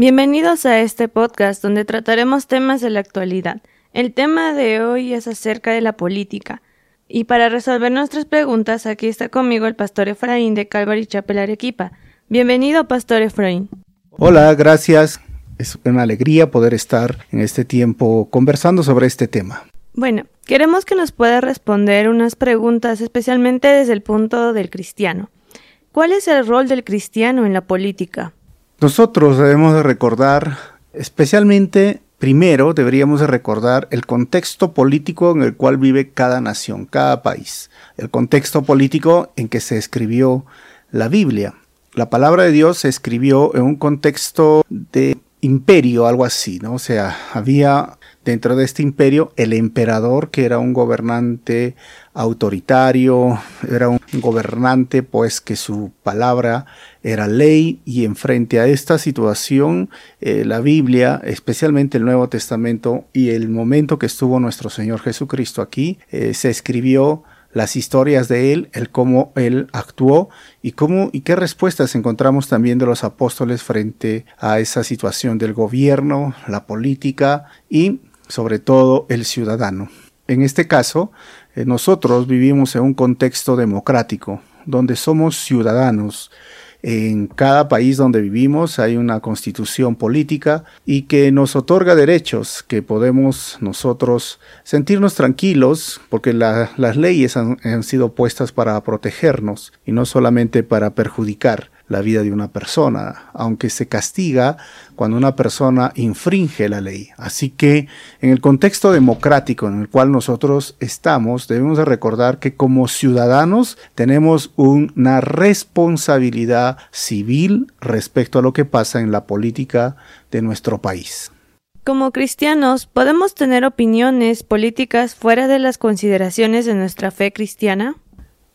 Bienvenidos a este podcast donde trataremos temas de la actualidad. El tema de hoy es acerca de la política. Y para resolver nuestras preguntas, aquí está conmigo el pastor Efraín de Calvary Chapel Arequipa. Bienvenido, pastor Efraín. Hola, gracias. Es una alegría poder estar en este tiempo conversando sobre este tema. Bueno, queremos que nos pueda responder unas preguntas especialmente desde el punto del cristiano. ¿Cuál es el rol del cristiano en la política? Nosotros debemos de recordar, especialmente primero deberíamos de recordar el contexto político en el cual vive cada nación, cada país, el contexto político en que se escribió la Biblia. La palabra de Dios se escribió en un contexto de imperio, algo así, ¿no? O sea, había dentro de este imperio el emperador, que era un gobernante autoritario, era un gobernante pues que su palabra era ley y enfrente a esta situación eh, la Biblia, especialmente el Nuevo Testamento y el momento que estuvo nuestro Señor Jesucristo aquí, eh, se escribió las historias de él, el cómo él actuó y cómo y qué respuestas encontramos también de los apóstoles frente a esa situación del gobierno, la política y sobre todo el ciudadano. En este caso, eh, nosotros vivimos en un contexto democrático, donde somos ciudadanos. En cada país donde vivimos hay una constitución política y que nos otorga derechos que podemos nosotros sentirnos tranquilos porque las leyes han sido puestas para protegernos y no solamente para perjudicar la vida de una persona, aunque se castiga cuando una persona infringe la ley. Así que en el contexto democrático en el cual nosotros estamos, debemos de recordar que como ciudadanos tenemos una responsabilidad civil respecto a lo que pasa en la política de nuestro país. Como cristianos, ¿podemos tener opiniones políticas fuera de las consideraciones de nuestra fe cristiana?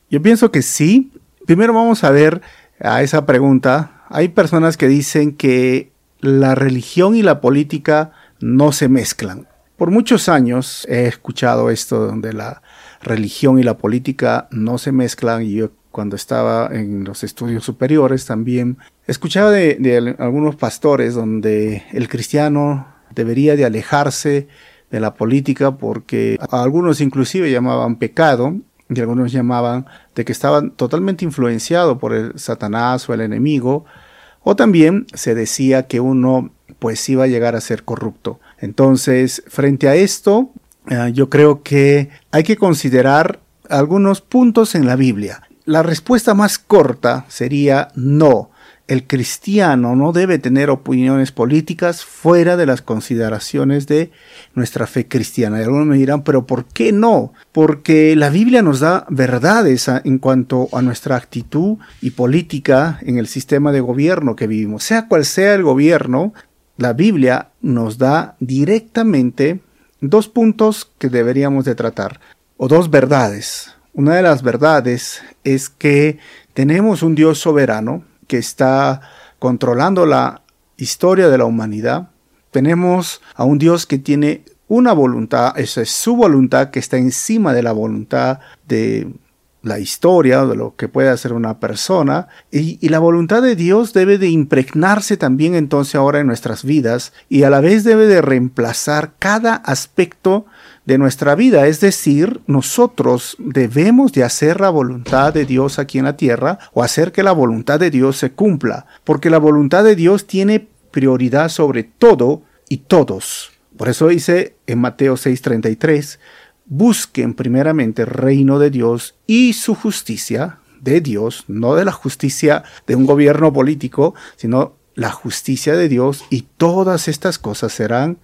Yo pienso que sí. Primero vamos a ver a esa pregunta, hay personas que dicen que la religión y la política no se mezclan. Por muchos años he escuchado esto donde la religión y la política no se mezclan y yo cuando estaba en los estudios superiores también escuchaba de, algunos pastores donde el cristiano debería de alejarse de la política porque algunos inclusive llamaban pecado y algunos llamaban de que estaban totalmente influenciados por el Satanás o el enemigo, o también se decía que uno pues iba a llegar a ser corrupto. Entonces, frente a esto, eh, yo creo que hay que considerar algunos puntos en la Biblia. La respuesta más corta sería no el cristiano no debe tener opiniones políticas fuera de las consideraciones de nuestra fe cristiana. Y algunos me dirán, pero ¿por qué no? Porque la Biblia nos da verdades en cuanto a nuestra actitud y política en el sistema de gobierno que vivimos. Sea cual sea el gobierno, la Biblia nos da directamente dos puntos que deberíamos de tratar, o dos verdades. Una de las verdades es que tenemos un Dios soberano, que está controlando la historia de la humanidad. Tenemos a un Dios que tiene una voluntad, esa es su voluntad que está encima de la voluntad de la historia, de lo que puede hacer una persona, y, y, la voluntad de Dios debe de impregnarse también entonces ahora en nuestras vidas, y a la vez debe de reemplazar cada aspecto de nuestra vida. Es decir, nosotros debemos de hacer la voluntad de Dios aquí en la tierra o hacer que la voluntad de Dios se cumpla, porque la voluntad de Dios tiene prioridad sobre todo y todos. Por eso dice en Mateo 6:33, busquen primeramente el reino de Dios y su justicia de Dios, no de la justicia de un gobierno político, sino la justicia de Dios y todas estas cosas serán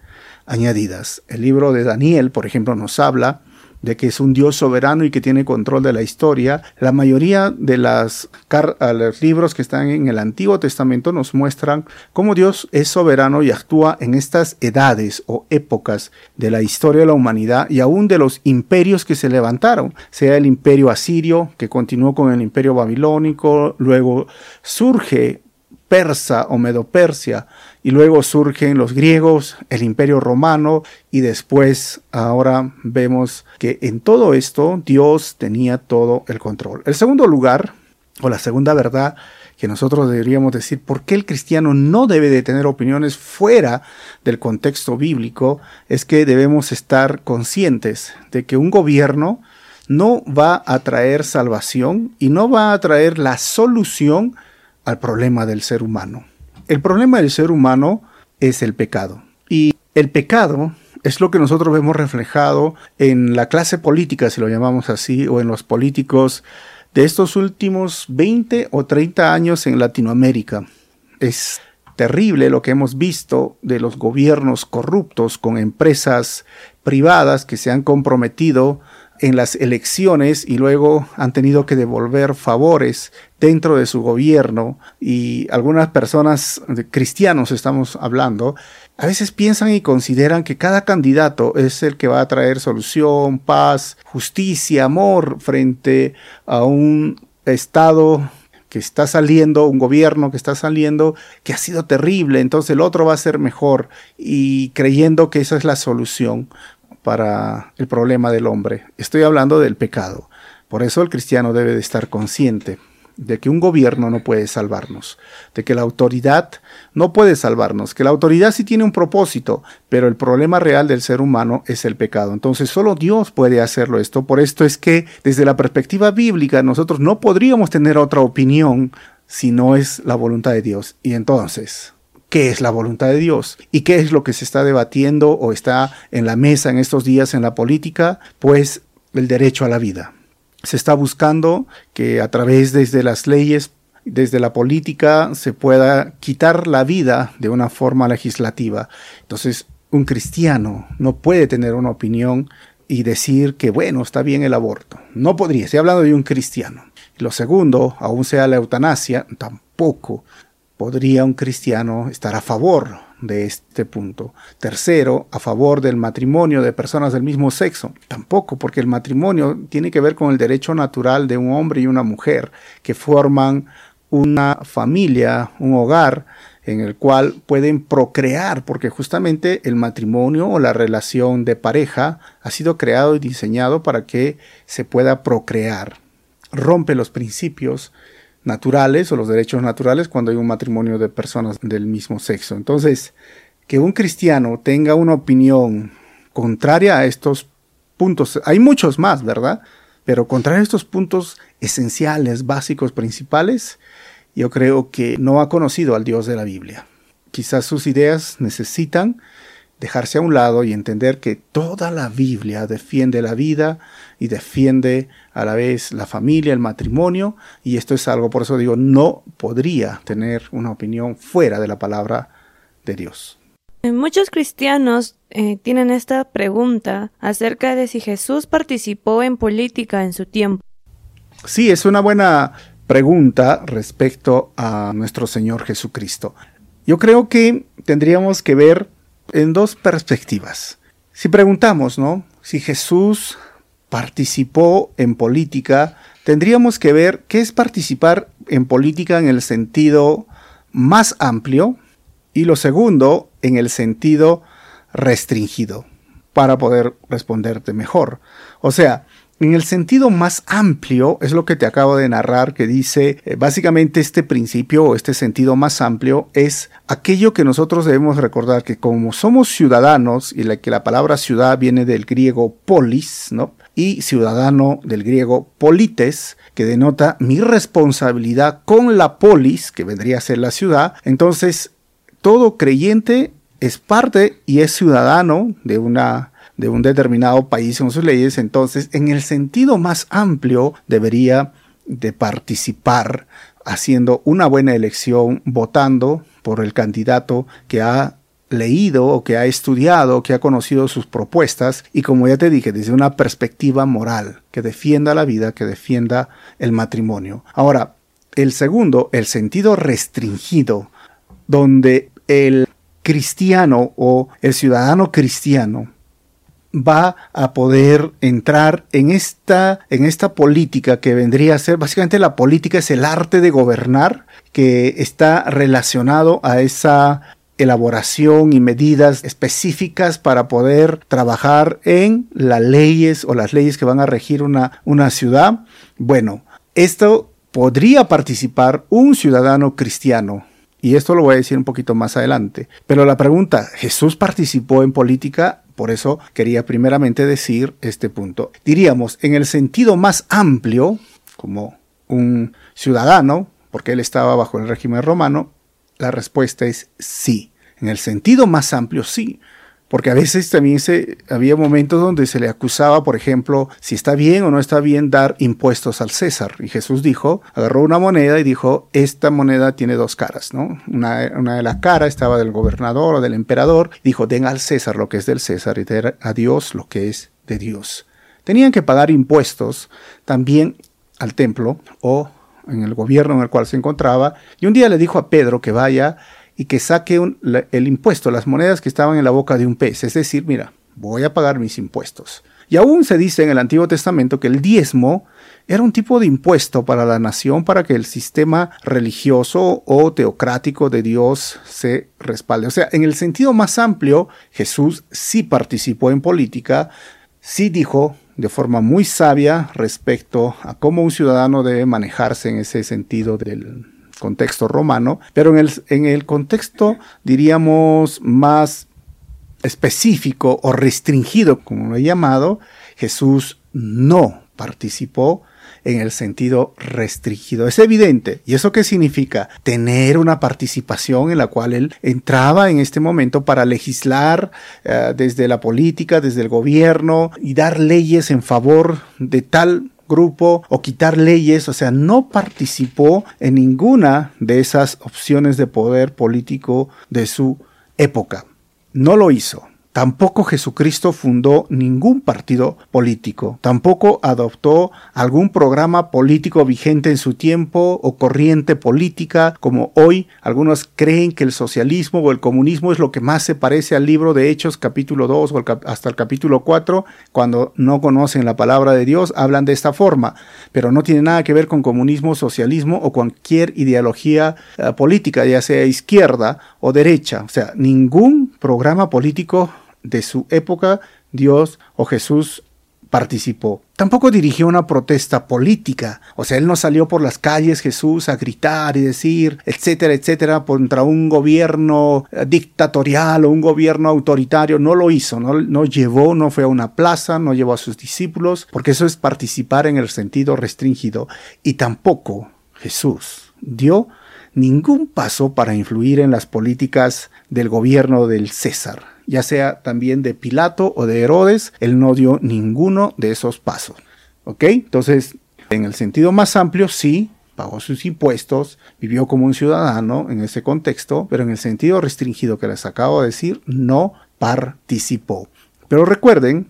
añadidas. El libro de Daniel, por ejemplo, nos habla de que es un Dios soberano y que tiene control de la historia. La mayoría de los libros que están en el Antiguo Testamento nos muestran cómo Dios es soberano y actúa en estas edades o épocas de la historia de la humanidad y aún de los imperios que se levantaron, sea el imperio asirio que continuó con el imperio babilónico, luego surge persa o medo-persia, y luego surgen los griegos, el imperio romano, y después ahora vemos que en todo esto Dios tenía todo el control. El segundo lugar, o la segunda verdad que nosotros deberíamos decir por qué el cristiano no debe de tener opiniones fuera del contexto bíblico, es que debemos estar conscientes de que un gobierno no va a traer salvación y no va a traer la solución al problema del ser humano. El problema del ser humano es el pecado. Y el pecado es lo que nosotros vemos reflejado en la clase política, si lo llamamos así, o en los políticos de estos últimos 20 o 30 años en Latinoamérica. Es terrible lo que hemos visto de los gobiernos corruptos con empresas privadas que se han comprometido en las elecciones y luego han tenido que devolver favores dentro de su gobierno y algunas personas cristianos estamos hablando a veces piensan y consideran que cada candidato es el que va a traer solución, paz, justicia, amor frente a un estado que está saliendo, un gobierno que está saliendo, que ha sido terrible, entonces el otro va a ser mejor y creyendo que esa es la solución para el problema del hombre. Estoy hablando del pecado. Por eso el cristiano debe de estar consciente de que un gobierno no puede salvarnos, de que la autoridad no puede salvarnos, que la autoridad sí tiene un propósito, pero el problema real del ser humano es el pecado. Entonces solo Dios puede hacerlo esto. Por esto es que desde la perspectiva bíblica nosotros no podríamos tener otra opinión si no es la voluntad de Dios. Y entonces, qué es la voluntad de Dios y qué es lo que se está debatiendo o está en la mesa en estos días en la política, pues el derecho a la vida. Se está buscando que a través desde las leyes, desde la política, se pueda quitar la vida de una forma legislativa. Entonces, un cristiano no puede tener una opinión y decir que, bueno, está bien el aborto. No podría, estoy hablando de un cristiano. Lo segundo, aún sea la eutanasia, tampoco podría un cristiano estar a favor de este punto. Tercero, a favor del matrimonio de personas del mismo sexo. Tampoco, porque el matrimonio tiene que ver con el derecho natural de un hombre y una mujer que forman una familia, un hogar en el cual pueden procrear, porque justamente el matrimonio o la relación de pareja ha sido creado y diseñado para que se pueda procrear. Rompe los principios naturales o los derechos naturales cuando hay un matrimonio de personas del mismo sexo. Entonces, que un cristiano tenga una opinión contraria a estos puntos, hay muchos más, ¿verdad? Pero contraria a estos puntos esenciales, básicos, principales, yo creo que no ha conocido al Dios de la Biblia. Quizás sus ideas necesitan dejarse a un lado y entender que toda la Biblia defiende la vida y defiende a la vez la familia, el matrimonio, y esto es algo, por eso digo, no podría tener una opinión fuera de la palabra de Dios. Muchos cristianos eh, tienen esta pregunta acerca de si Jesús participó en política en su tiempo. Sí, es una buena pregunta respecto a nuestro Señor Jesucristo. Yo creo que tendríamos que ver en dos perspectivas. Si preguntamos, ¿no? Si Jesús participó en política, tendríamos que ver qué es participar en política en el sentido más amplio y lo segundo en el sentido restringido para poder responderte mejor. O sea, en el sentido más amplio, es lo que te acabo de narrar, que dice, eh, básicamente este principio o este sentido más amplio es aquello que nosotros debemos recordar, que como somos ciudadanos, y que la palabra ciudad viene del griego polis, ¿no? Y ciudadano del griego polites, que denota mi responsabilidad con la polis, que vendría a ser la ciudad, entonces todo creyente es parte y es ciudadano de una de un determinado país en sus leyes, entonces en el sentido más amplio debería de participar haciendo una buena elección, votando por el candidato que ha leído o que ha estudiado, que ha conocido sus propuestas y como ya te dije, desde una perspectiva moral, que defienda la vida, que defienda el matrimonio. Ahora, el segundo, el sentido restringido, donde el cristiano o el ciudadano cristiano va a poder entrar en esta, en esta política que vendría a ser, básicamente la política es el arte de gobernar que está relacionado a esa elaboración y medidas específicas para poder trabajar en las leyes o las leyes que van a regir una, una ciudad. Bueno, esto podría participar un ciudadano cristiano. Y esto lo voy a decir un poquito más adelante. Pero la pregunta, ¿Jesús participó en política? Por eso quería primeramente decir este punto. Diríamos, en el sentido más amplio, como un ciudadano, porque él estaba bajo el régimen romano, la respuesta es sí. En el sentido más amplio, sí. Porque a veces también se, había momentos donde se le acusaba, por ejemplo, si está bien o no está bien dar impuestos al César. Y Jesús dijo, agarró una moneda y dijo, esta moneda tiene dos caras, ¿no? Una, de las caras estaba del gobernador o del emperador. Dijo, den al César lo que es del César y den a Dios lo que es de Dios. Tenían que pagar impuestos también al templo o en el gobierno en el cual se encontraba. Y un día le dijo a Pedro que vaya y que saque el impuesto, las monedas que estaban en la boca de un pez. Es decir, mira, voy a pagar mis impuestos. Y aún se dice en el Antiguo Testamento que el diezmo era un tipo de impuesto para la nación para que el sistema religioso o teocrático de Dios se respalde. O sea, en el sentido más amplio, Jesús sí participó en política, sí dijo de forma muy sabia respecto a cómo un ciudadano debe manejarse en ese sentido del, contexto romano, pero en el, en el contexto, diríamos, más específico o restringido, como lo he llamado, Jesús no participó en el sentido restringido. Es evidente. ¿Y eso qué significa? Tener una participación en la cual él entraba en este momento para legislar eh, desde la política, desde el gobierno y dar leyes en favor de tal grupo o quitar leyes, o sea, no participó en ninguna de esas opciones de poder político de su época. No lo hizo. Tampoco Jesucristo fundó ningún partido político, tampoco adoptó algún programa político vigente en su tiempo o corriente política, como hoy algunos creen que el socialismo o el comunismo es lo que más se parece al libro de Hechos capítulo 2 o hasta el capítulo 4, cuando no conocen la palabra de Dios, hablan de esta forma, pero no tiene nada que ver con comunismo, socialismo o cualquier ideología eh, política, ya sea izquierda o derecha, o sea, ningún programa político de su época Dios o Jesús participó. Tampoco dirigió una protesta política, o sea, él no salió por las calles Jesús a gritar y decir, etcétera, etcétera, contra un gobierno eh, dictatorial o un gobierno autoritario, no lo hizo, no, no llevó, no fue a una plaza, no llevó a sus discípulos, porque eso es participar en el sentido restringido. Y tampoco Jesús dio ningún paso para influir en las políticas del gobierno del César ya sea también de Pilato o de Herodes, él no dio ninguno de esos pasos. ¿Ok? Entonces, en el sentido más amplio, sí, pagó sus impuestos, vivió como un ciudadano en ese contexto, pero en el sentido restringido que les acabo de decir, no participó. Pero recuerden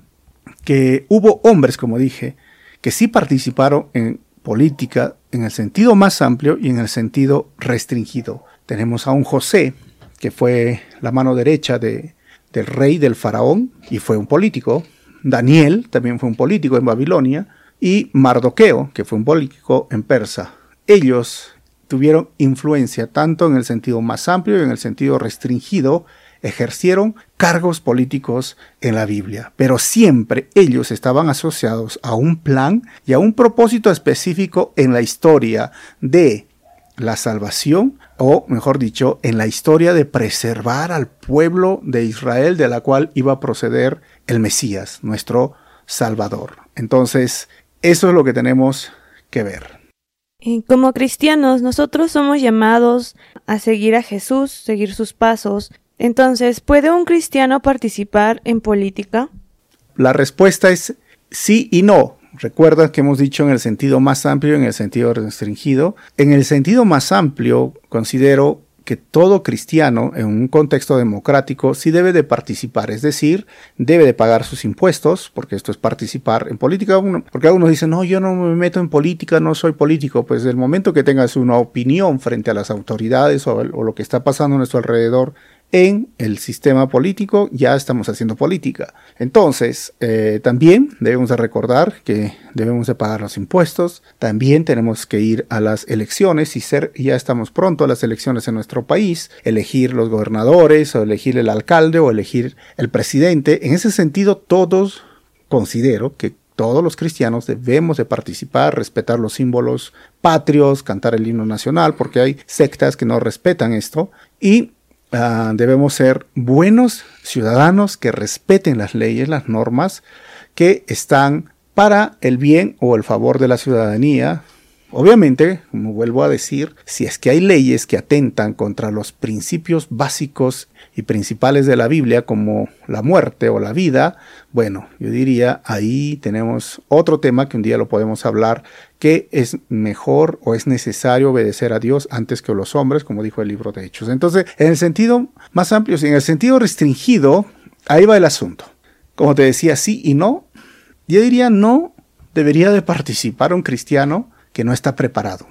que hubo hombres, como dije, que sí participaron en política en el sentido más amplio y en el sentido restringido. Tenemos a un José, que fue la mano derecha de, del rey del faraón y fue un político. Daniel también fue un político en Babilonia y Mardoqueo, que fue un político en Persa. Ellos tuvieron influencia tanto en el sentido más amplio y en el sentido restringido, ejercieron cargos políticos en la Biblia, pero siempre ellos estaban asociados a un plan y a un propósito específico en la historia de la salvación, o mejor dicho, en la historia de preservar al pueblo de Israel de la cual iba a proceder el Mesías, nuestro Salvador. Entonces, eso es lo que tenemos que ver. como cristianos, nosotros somos llamados a seguir a Jesús, seguir sus pasos. Entonces, ¿puede un cristiano participar en política? La respuesta es sí y no. Recuerda que hemos dicho en el sentido más amplio y en el sentido restringido. En el sentido más amplio, considero que todo cristiano en un contexto democrático sí debe de participar, es decir, debe de pagar sus impuestos, porque esto es participar en política, porque algunos dicen, no, yo no me meto en política, no soy político, pues el momento que tengas una opinión frente a las autoridades o, o lo que está pasando a nuestro alrededor, en el sistema político ya estamos haciendo política. Entonces, eh, también debemos de recordar que debemos de pagar los impuestos, también tenemos que ir a las elecciones y ser, ya estamos pronto a las elecciones en nuestro país, elegir los gobernadores o elegir el alcalde o elegir el presidente. En ese sentido, todos considero que todos los cristianos debemos de participar, respetar los símbolos patrios, cantar el himno nacional, porque hay sectas que no respetan esto, y ah, debemos ser buenos ciudadanos que respeten las leyes, las normas que están para el bien o el favor de la ciudadanía, Obviamente, como vuelvo a decir, si es que hay leyes que atentan contra los principios básicos y principales de la Biblia, como la muerte o la vida, bueno, yo diría ahí tenemos otro tema que un día lo podemos hablar, que es mejor o es necesario obedecer a Dios antes que los hombres, como dijo el libro de Hechos. Entonces, en el sentido más amplio, en el sentido restringido, ahí va el asunto. Como te decía, sí y no. Yo diría no debería de participar un cristiano que no está preparado,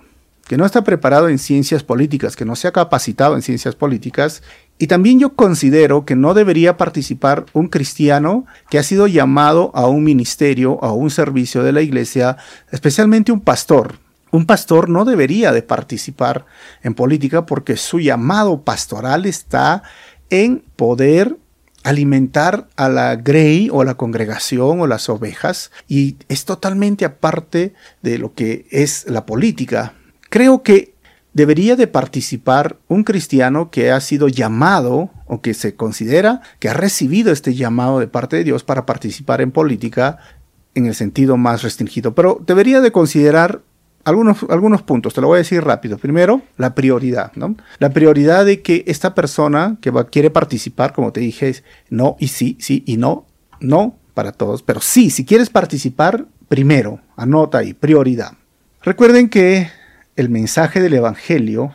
que no está preparado en ciencias políticas, que no se ha capacitado en ciencias políticas. Y también yo considero que no debería participar un cristiano que ha sido llamado a un ministerio, a un servicio de la iglesia, especialmente un pastor. Un pastor no debería de participar en política porque su llamado pastoral está en poder alimentar a la grey o la congregación o las ovejas y es totalmente aparte de lo que es la política. Creo que debería de participar un cristiano que ha sido llamado o que se considera que ha recibido este llamado de parte de Dios para participar en política en el sentido más restringido, pero debería de considerar algunos, algunos puntos, te lo voy a decir rápido. Primero, la prioridad, ¿no? La prioridad de que esta persona que va, quiere participar, como te dije, es no y sí, sí y no, no para todos, pero sí, si quieres participar, primero, anota ahí, prioridad. Recuerden que el mensaje del Evangelio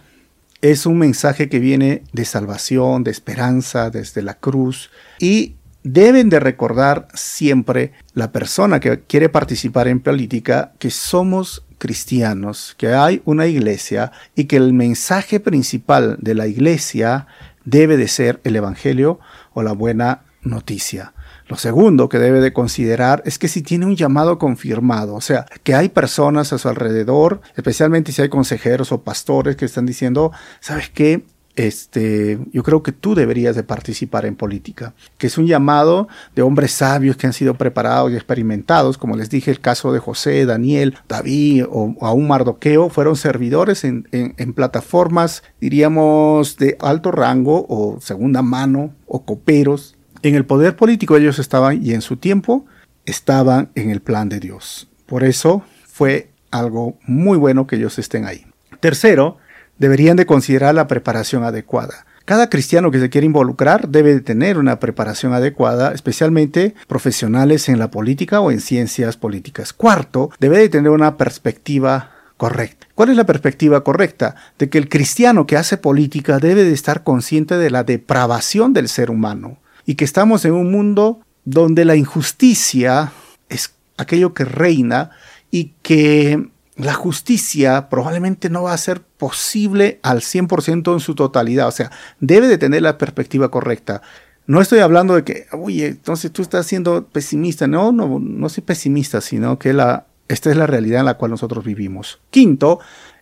es un mensaje que viene de salvación, de esperanza, desde la cruz, y deben de recordar siempre la persona que quiere participar en política que somos cristianos, que hay una iglesia y que el mensaje principal de la iglesia debe de ser el Evangelio o la buena noticia. Lo segundo que debe de considerar es que si tiene un llamado confirmado, o sea, que hay personas a su alrededor, especialmente si hay consejeros o pastores que están diciendo, ¿sabes qué? este, yo creo que tú deberías de participar en política, que es un llamado de hombres sabios que han sido preparados y experimentados, como les dije, el caso de José, Daniel, David o aún Mardoqueo, fueron servidores en plataformas, diríamos, de alto rango o segunda mano o coperos. En el poder político ellos estaban y en su tiempo estaban en el plan de Dios. Por eso fue algo muy bueno que ellos estén ahí. Tercero, deberían de considerar la preparación adecuada. Cada cristiano que se quiere involucrar debe de tener una preparación adecuada, especialmente profesionales en la política o en ciencias políticas. Cuarto, debe de tener una perspectiva correcta. ¿Cuál es la perspectiva correcta? De que el cristiano que hace política debe de estar consciente de la depravación del ser humano y que estamos en un mundo donde la injusticia es aquello que reina y que la justicia probablemente no va a ser posible al 100% en su totalidad. O sea, debe de tener la perspectiva correcta. No estoy hablando de que, oye, entonces tú estás siendo pesimista. No, no, no soy pesimista, sino que la, esta es la realidad en la cual nosotros vivimos. Quinto,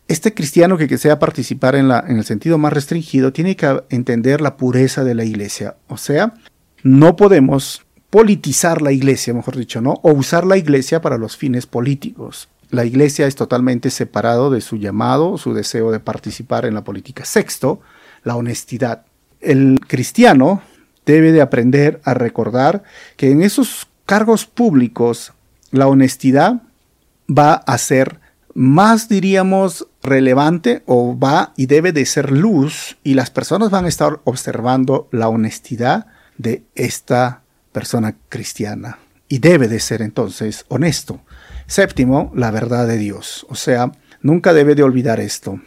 este cristiano que desea participar en, la, en el sentido más restringido tiene que entender la pureza de la iglesia. O sea, no podemos politizar la iglesia, mejor dicho, ¿no? O usar la iglesia para los fines políticos. La iglesia es totalmente separado de su llamado, su deseo de participar en la política. Sexto, la honestidad. El cristiano debe de aprender a recordar que en esos cargos públicos la honestidad va a ser más, diríamos, relevante o va y debe de ser luz y las personas van a estar observando la honestidad de esta persona cristiana. Y debe de ser entonces honesto. Séptimo, la verdad de Dios. O sea, nunca debe de olvidar esto.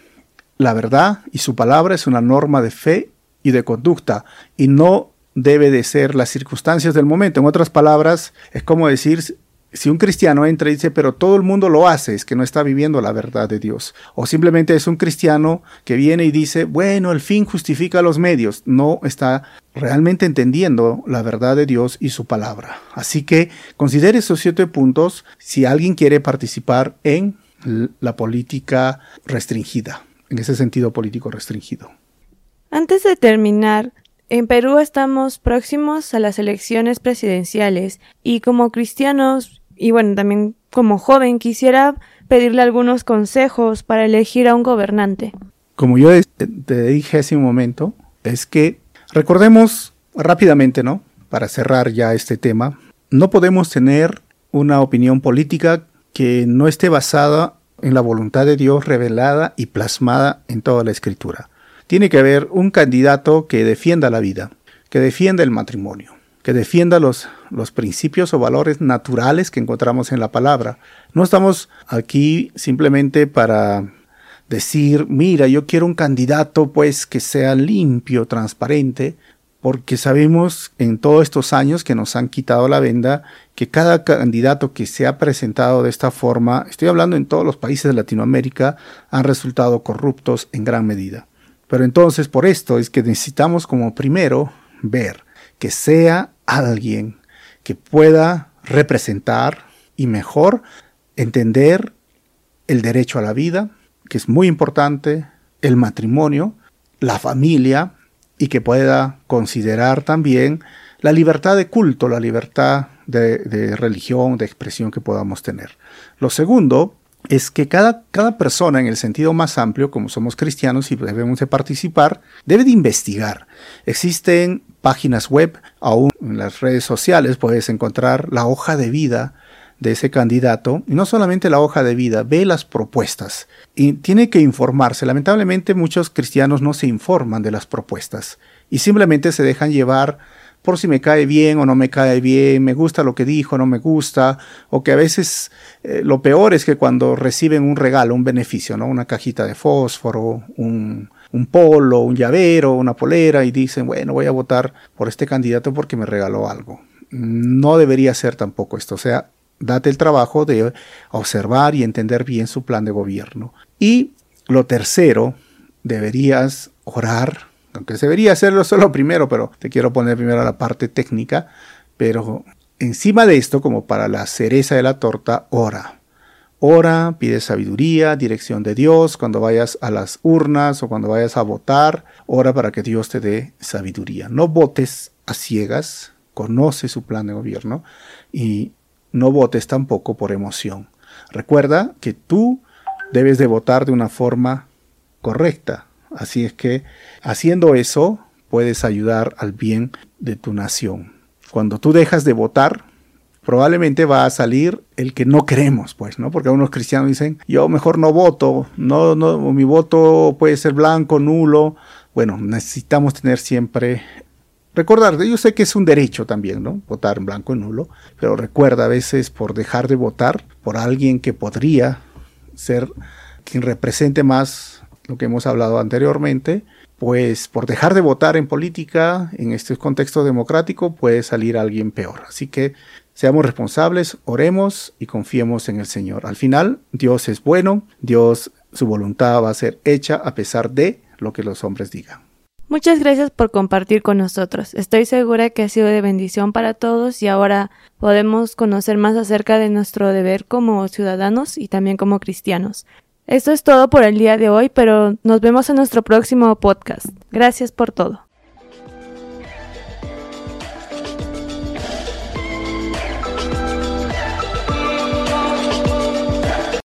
La verdad y su palabra es una norma de fe y de conducta y no debe de ser las circunstancias del momento. En otras palabras, es como decir, si un cristiano entra y dice, pero todo el mundo lo hace, es que no está viviendo la verdad de Dios. O simplemente es un cristiano que viene y dice, bueno, el fin justifica los medios. No está realmente entendiendo la verdad de Dios y su palabra. Así que considere esos siete puntos si alguien quiere participar en la política restringida, en ese sentido político restringido. Antes de terminar, en Perú estamos próximos a las elecciones presidenciales y como cristianos y bueno, también como joven quisiera pedirle algunos consejos para elegir a un gobernante. Como yo te dije hace un momento, es que recordemos rápidamente, ¿no? Para cerrar ya este tema, no podemos tener una opinión política que no esté basada en la voluntad de Dios revelada y plasmada en toda la escritura. Tiene que haber un candidato que defienda la vida, que defienda el matrimonio, que defienda los, los principios o valores naturales que encontramos en la palabra. No estamos aquí simplemente para decir, mira, yo quiero un candidato pues que sea limpio, transparente, porque sabemos en todos estos años que nos han quitado la venda que cada candidato que se ha presentado de esta forma, estoy hablando en todos los países de Latinoamérica, han resultado corruptos en gran medida. Pero entonces por esto es que necesitamos como primero ver que sea alguien que pueda representar y mejor entender el derecho a la vida, que es muy importante, el matrimonio, la familia, y que pueda considerar también la libertad de culto, la libertad de, religión, de expresión que podamos tener. Lo segundo es que cada, cada, persona en el sentido más amplio, como somos cristianos y debemos de participar, debe de investigar. Existen páginas web, aún en las redes sociales puedes encontrar la hoja de vida de ese candidato, y no solamente la hoja de vida, ve las propuestas y tiene que informarse. Lamentablemente muchos cristianos no se informan de las propuestas y simplemente se dejan llevar por si me cae bien o no me cae bien, me gusta lo que dijo, no me gusta, o que a veces eh, lo peor es que cuando reciben un regalo, un beneficio, ¿no? Una cajita de fósforo, un, un polo, un llavero, una polera, y dicen, bueno, voy a votar por este candidato porque me regaló algo. No debería ser tampoco esto. O sea, date el trabajo de observar y entender bien su plan de gobierno. Y lo tercero, deberías orar, aunque debería hacerlo solo primero, pero te quiero poner primero la parte técnica, pero encima de esto, como para la cereza de la torta, ora. Ora, pide sabiduría, dirección de Dios, cuando vayas a las urnas o cuando vayas a votar, ora para que Dios te dé sabiduría. No votes a ciegas, conoce su plan de gobierno y no votes tampoco por emoción. Recuerda que tú debes de votar de una forma correcta. Así es que haciendo eso puedes ayudar al bien de tu nación. Cuando tú dejas de votar, probablemente va a salir el que no queremos, pues, ¿no? Porque algunos cristianos dicen, yo mejor no voto, no, no, mi voto puede ser blanco, nulo. Bueno, necesitamos tener siempre Recordar, yo sé que es un derecho también, ¿no? Votar en blanco y nulo, pero recuerda a veces por dejar de votar por alguien que podría ser quien represente más lo que hemos hablado anteriormente, pues por dejar de votar en política, en este contexto democrático, puede salir alguien peor. Así que seamos responsables, oremos y confiemos en el Señor. Al final, Dios es bueno, Dios, su voluntad va a ser hecha a pesar de lo que los hombres digan. Muchas gracias por compartir con nosotros. Estoy segura que ha sido de bendición para todos y ahora podemos conocer más acerca de nuestro deber como ciudadanos y también como cristianos. Esto es todo por el día de hoy, pero nos vemos en nuestro próximo podcast. Gracias por todo.